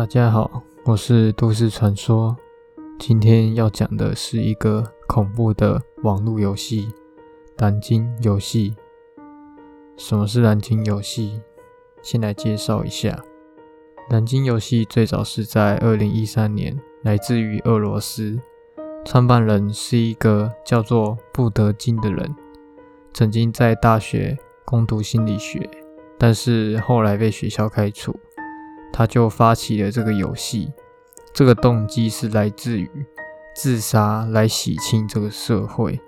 大家好，我是都市传说。今天要讲的是一个恐怖的网络游戏——蓝鲸游戏。什么是蓝鲸游戏？先来介绍一下。蓝鲸游戏最早是在二零一三年，来自于俄罗斯，创办人是一个叫做布德金的人，曾经在大学攻读心理学，但是后来被学校开除。他就发起了这个游戏，这个动机是来自于自杀来洗清这个社会。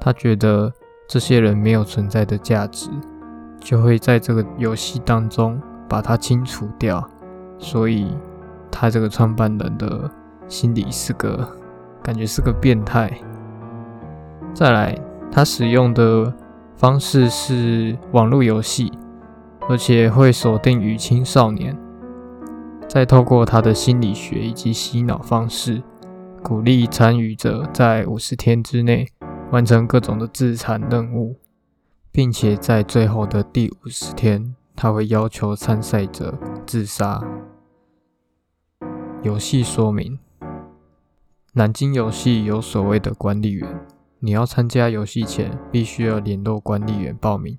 他觉得这些人没有存在的价值，就会在这个游戏当中把它清除掉。所以他这个创办人的心理是个感觉是个变态。再来，他使用的方式是网络游戏，而且会锁定于青少年。再透过他的心理学以及洗脑方式，鼓励参与者在五十天之内完成各种的自残任务，并且在最后的第五十天，他会要求参赛者自杀。游戏说明：南京游戏有所谓的管理员，你要参加游戏前，必须要联络管理员报名。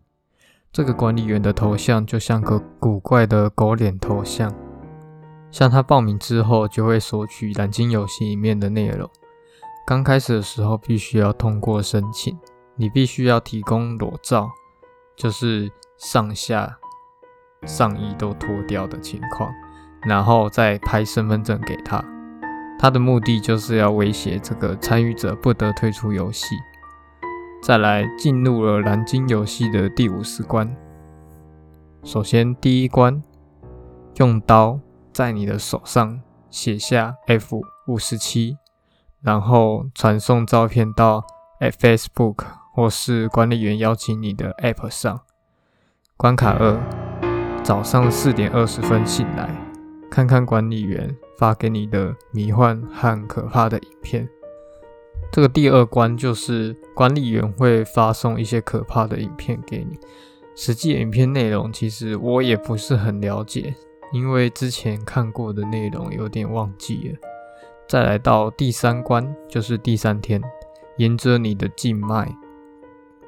这个管理员的头像就像个古怪的狗脸头像。向他报名之后，就会索取蓝鲸游戏里面的内容。刚开始的时候，必须要通过申请，你必须要提供裸照，就是上下上衣都脱掉的情况，然后再拍身份证给他。他的目的就是要威胁这个参与者不得退出游戏。再来进入了蓝鲸游戏的第五十关。首先第一关，用刀。在你的手上写下 F 五十七，然后传送照片到 Facebook 或是管理员邀请你的 App 上。关卡二，早上四点二十分醒来，看看管理员发给你的迷幻和可怕的影片。这个第二关就是管理员会发送一些可怕的影片给你，实际影片内容其实我也不是很了解。因为之前看过的内容有点忘记了，再来到第三关，就是第三天，沿着你的静脉，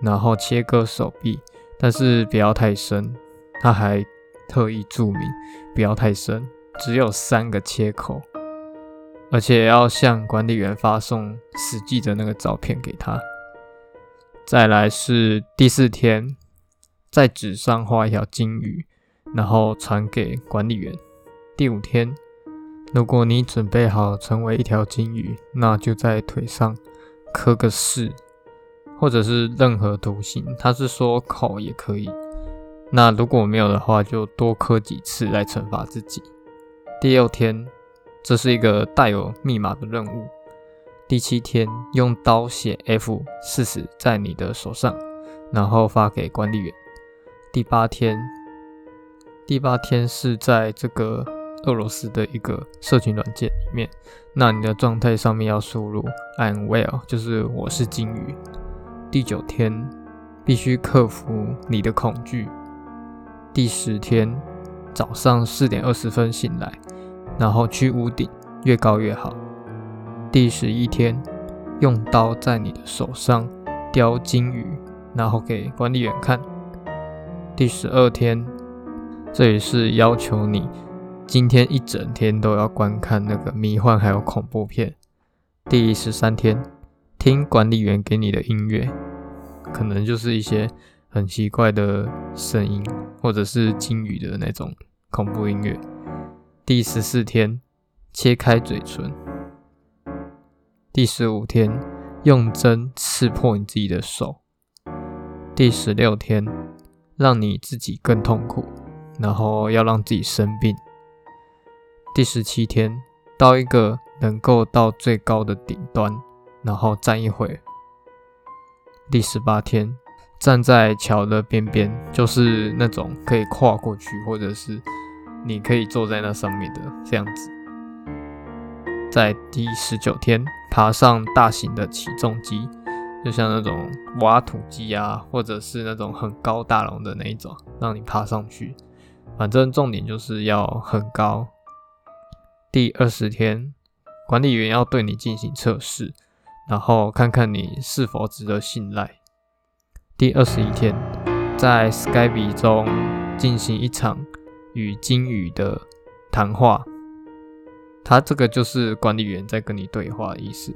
然后切割手臂，但是不要太深。他还特意注明不要太深，只有三个切口，而且要向管理员发送实际的那个照片给他。再来是第四天，在纸上画一条金鱼。然后传给管理员。第五天，如果你准备好成为一条金鱼，那就在腿上刻个四，或者是任何图形。他是说口也可以。那如果没有的话，就多刻几次来惩罚自己。第六天，这是一个带有密码的任务。第七天，用刀写 F 四十在你的手上，然后发给管理员。第八天。第八天是在这个俄罗斯的一个社群软件里面，那你的状态上面要输入 I'm well，就是我是金鱼。第九天必须克服你的恐惧。第十天早上四点二十分醒来，然后去屋顶，越高越好。第十一天用刀在你的手上雕金鱼，然后给管理员看。第十二天。这也是要求你今天一整天都要观看那个迷幻还有恐怖片。第十三天，听管理员给你的音乐，可能就是一些很奇怪的声音，或者是鲸鱼的那种恐怖音乐。第十四天，切开嘴唇。第十五天，用针刺破你自己的手。第十六天，让你自己更痛苦。然后要让自己生病。第十七天，到一个能够到最高的顶端，然后站一会。第十八天，站在桥的边边，就是那种可以跨过去，或者是你可以坐在那上面的这样子。在第十九天，爬上大型的起重机，就像那种挖土机啊，或者是那种很高大龙的那一种，让你爬上去。反正重点就是要很高。第二十天，管理员要对你进行测试，然后看看你是否值得信赖。第二十一天，在 Skype 中进行一场与鲸鱼的谈话。他这个就是管理员在跟你对话的意思。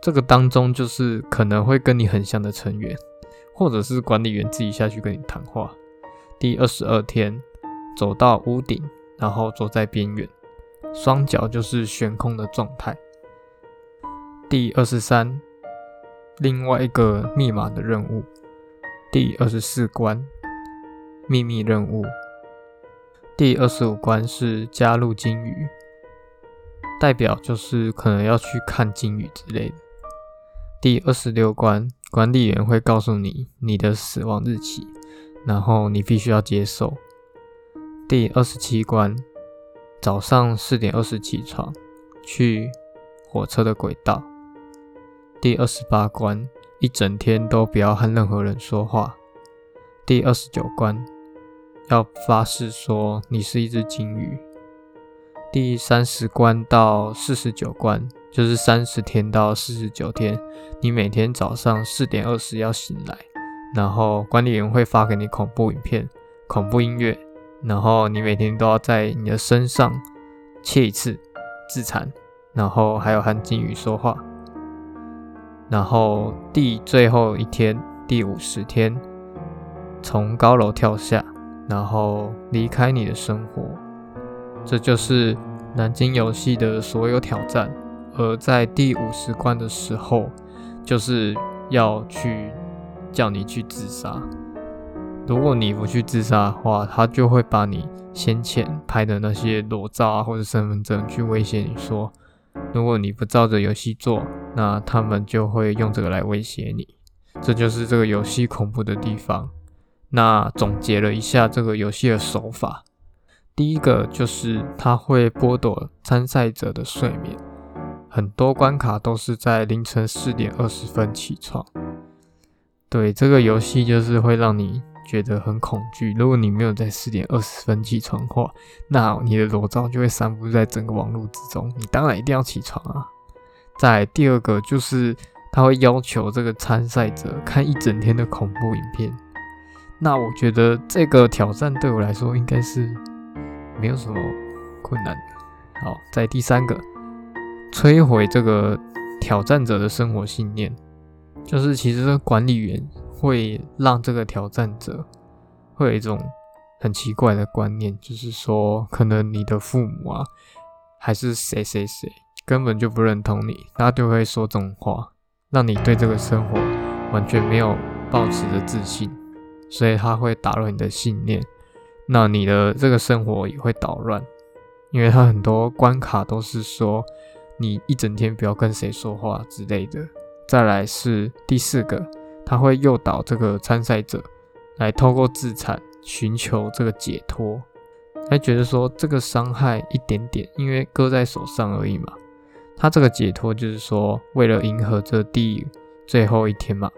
这个当中就是可能会跟你很像的成员，或者是管理员自己下去跟你谈话。第二十二天，走到屋顶，然后坐在边缘，双脚就是悬空的状态。第二十三，另外一个密码的任务。第二十四关，秘密任务。第二十五关是加入鲸鱼。代表就是可能要去看鲸鱼之类的。第二十六关，管理员会告诉你你的死亡日期，然后你必须要接受。第二十七关，早上四点二十起床，去火车的轨道。第二十八关，一整天都不要和任何人说话。第二十九关，要发誓说你是一只鲸鱼。第三十关到四十九关，就是三十天到四十九天。你每天早上四点二十要醒来，然后管理员会发给你恐怖影片、恐怖音乐，然后你每天都要在你的身上切一次自残，然后还有和金鱼说话。然后第最后一天，第五十天，从高楼跳下，然后离开你的生活。这就是南京游戏的所有挑战，而在第五十关的时候，就是要去叫你去自杀。如果你不去自杀的话，他就会把你先前拍的那些裸照啊或者身份证去威胁你说，如果你不照着游戏做，那他们就会用这个来威胁你。这就是这个游戏恐怖的地方。那总结了一下这个游戏的手法。第一个就是它会剥夺参赛者的睡眠，很多关卡都是在凌晨四点二十分起床。对，这个游戏就是会让你觉得很恐惧。如果你没有在四点二十分起床的话，那你的裸照就会散布在整个网络之中。你当然一定要起床啊！在第二个就是他会要求这个参赛者看一整天的恐怖影片。那我觉得这个挑战对我来说应该是。没有什么困难。好，在第三个，摧毁这个挑战者的生活信念，就是其实管理员会让这个挑战者会有一种很奇怪的观念，就是说，可能你的父母啊，还是谁谁谁，根本就不认同你，他就会说这种话，让你对这个生活完全没有抱持着自信，所以他会打乱你的信念。那你的这个生活也会捣乱，因为他很多关卡都是说你一整天不要跟谁说话之类的。再来是第四个，他会诱导这个参赛者来透过自残寻求这个解脱。他觉得说这个伤害一点点，因为割在手上而已嘛。他这个解脱就是说为了迎合这第最后一天嘛。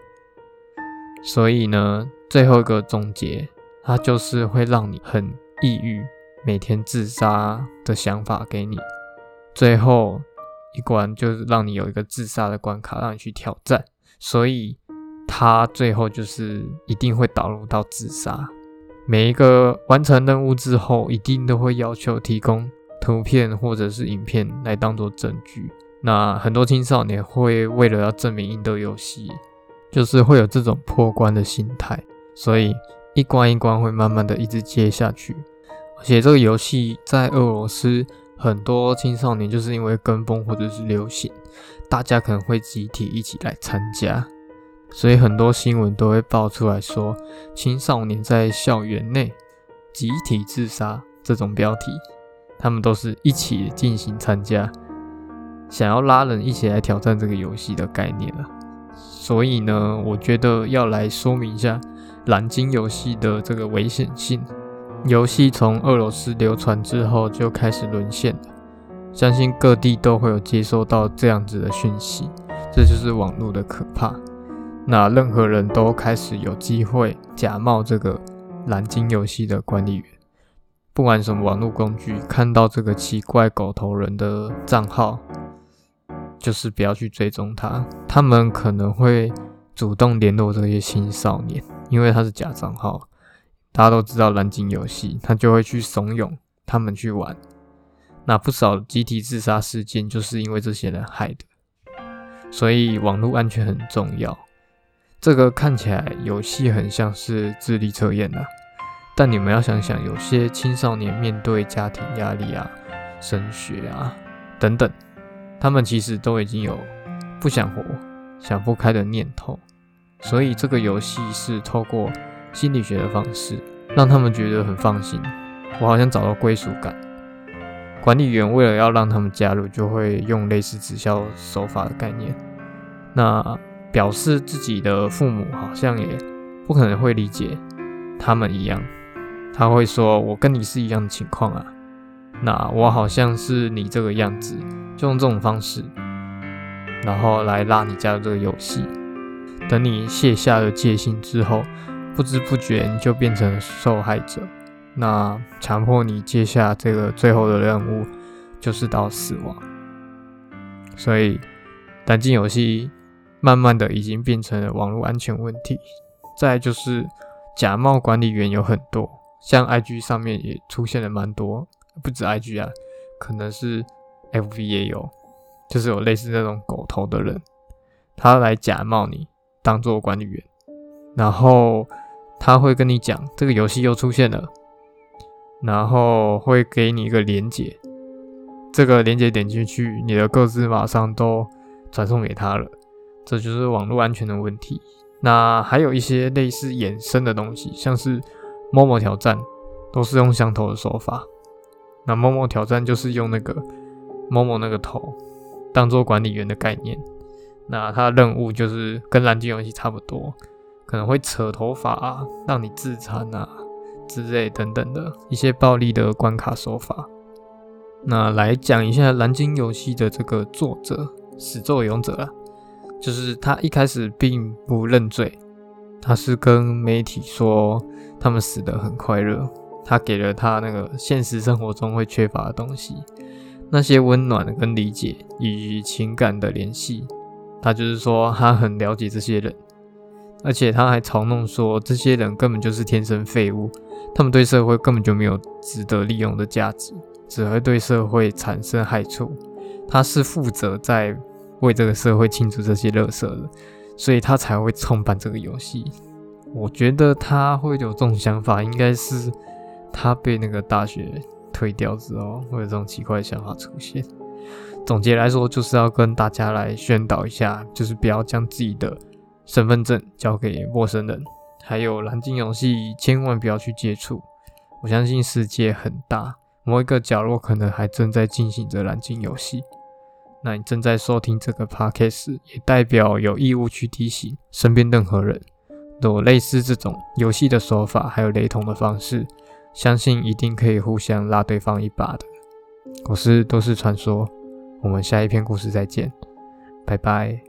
所以呢，最后一个总结。它就是会让你很抑郁，每天自杀的想法给你。最后一关就是让你有一个自杀的关卡，让你去挑战。所以它最后就是一定会导入到自杀。每一个完成任务之后，一定都会要求提供图片或者是影片来当做证据。那很多青少年会为了要证明赢得游戏，就是会有这种破关的心态，所以。一关一关会慢慢的一直接下去，而且这个游戏在俄罗斯很多青少年就是因为跟风或者是流行，大家可能会集体一起来参加，所以很多新闻都会爆出来说青少年在校园内集体自杀这种标题，他们都是一起进行参加，想要拉人一起来挑战这个游戏的概念了。所以呢，我觉得要来说明一下。蓝鲸游戏的这个危险性，游戏从俄罗斯流传之后就开始沦陷了，相信各地都会有接收到这样子的讯息，这就是网络的可怕。那任何人都开始有机会假冒这个蓝鲸游戏的管理员，不管什么网络工具，看到这个奇怪狗头人的账号，就是不要去追踪他。他们可能会主动联络这些青少年，因为他是假账号。大家都知道蓝鲸游戏，他就会去怂恿他们去玩。那不少集体自杀事件就是因为这些人害的。所以网络安全很重要。这个看起来游戏很像是智力测验啊。但你们要想想，有些青少年面对家庭压力啊、升学啊等等，他们其实都已经有不想活、想不开的念头。所以这个游戏是透过心理学的方式，让他们觉得很放心。我好像找到归属感。管理员为了要让他们加入，就会用类似直销手法的概念。那表示自己的父母好像也不可能会理解他们一样。他会说：“我跟你是一样的情况啊，那我好像是你这个样子，就用这种方式，然后来拉你加入这个游戏。等你卸下了戒心之后，不知不觉你就变成受害者。那强迫你接下这个最后的任务，就是到死亡。所以，单机游戏慢慢的已经变成了网络安全问题。再就是假冒管理员有很多。”像 IG 上面也出现了蛮多，不止 IG 啊，可能是 FB 也有，就是有类似那种狗头的人，他来假冒你当做管理员，然后他会跟你讲这个游戏又出现了，然后会给你一个连接，这个连接点进去，你的各自马上都传送给他了，这就是网络安全的问题。那还有一些类似衍生的东西，像是。某某挑战都是用相同的手法，那某某挑战就是用那个某某那个头当做管理员的概念，那他的任务就是跟蓝鲸游戏差不多，可能会扯头发啊，让你自残啊之类等等的一些暴力的关卡手法。那来讲一下蓝鲸游戏的这个作者始作俑者啊，就是他一开始并不认罪。他是跟媒体说他们死得很快乐，他给了他那个现实生活中会缺乏的东西，那些温暖跟理解以及情感的联系。他就是说他很了解这些人，而且他还嘲弄说这些人根本就是天生废物，他们对社会根本就没有值得利用的价值，只会对社会产生害处。他是负责在为这个社会清除这些垃圾的。所以他才会创办这个游戏。我觉得他会有这种想法，应该是他被那个大学退掉之后，会有这种奇怪的想法出现。总结来说，就是要跟大家来宣导一下，就是不要将自己的身份证交给陌生人，还有蓝鲸游戏千万不要去接触。我相信世界很大，某一个角落可能还正在进行着蓝鲸游戏。那你正在收听这个 podcast，也代表有义务去提醒身边任何人，有类似这种游戏的手法，还有雷同的方式，相信一定可以互相拉对方一把的。我是都市传说，我们下一篇故事再见，拜拜。